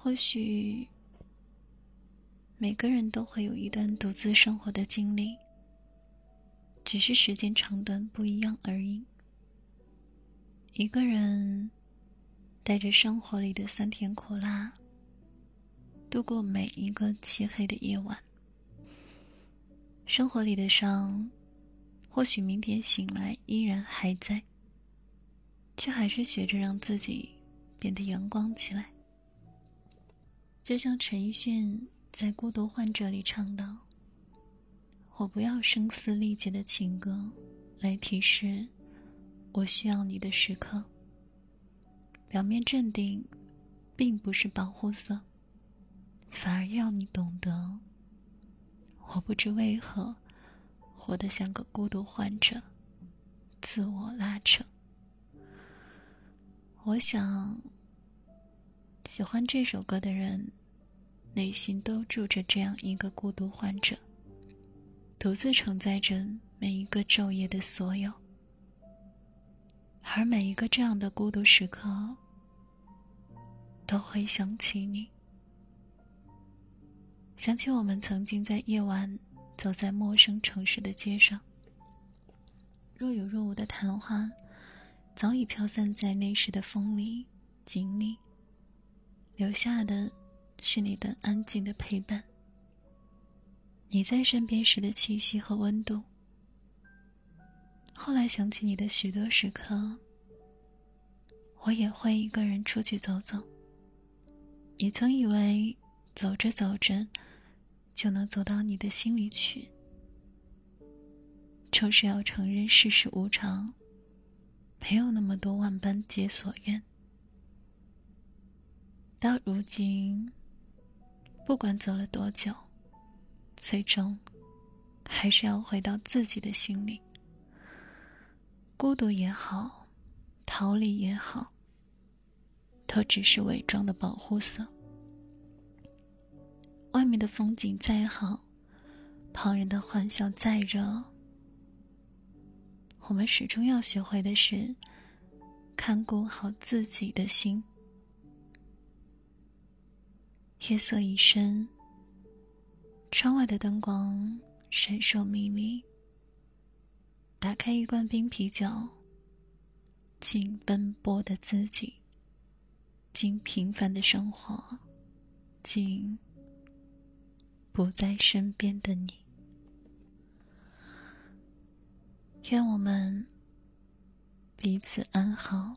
或许每个人都会有一段独自生活的经历，只是时间长短不一样而已。一个人带着生活里的酸甜苦辣，度过每一个漆黑的夜晚。生活里的伤，或许明天醒来依然还在，却还是学着让自己变得阳光起来。就像陈奕迅在《孤独患者》里唱道：“我不要声嘶力竭的情歌，来提示我需要你的时刻。表面镇定，并不是保护色，反而要你懂得。”我不知为何，活得像个孤独患者，自我拉扯。我想，喜欢这首歌的人，内心都住着这样一个孤独患者，独自承载着每一个昼夜的所有。而每一个这样的孤独时刻，都会想起你。想起我们曾经在夜晚走在陌生城市的街上，若有若无的谈话，早已飘散在那时的风里、景里，留下的是你的安静的陪伴。你在身边时的气息和温度。后来想起你的许多时刻，我也会一个人出去走走。也曾以为走着走着。就能走到你的心里去。终是要承认世事无常，没有那么多万般皆所愿。到如今，不管走了多久，最终还是要回到自己的心里。孤独也好，逃离也好，都只是伪装的保护色。外面的风景再好，旁人的欢笑再热，我们始终要学会的是看顾好自己的心。夜色已深，窗外的灯光闪烁迷离。打开一罐冰啤酒，敬奔波的自己，敬平凡的生活，敬。不在身边的你，愿我们彼此安好，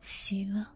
喜乐。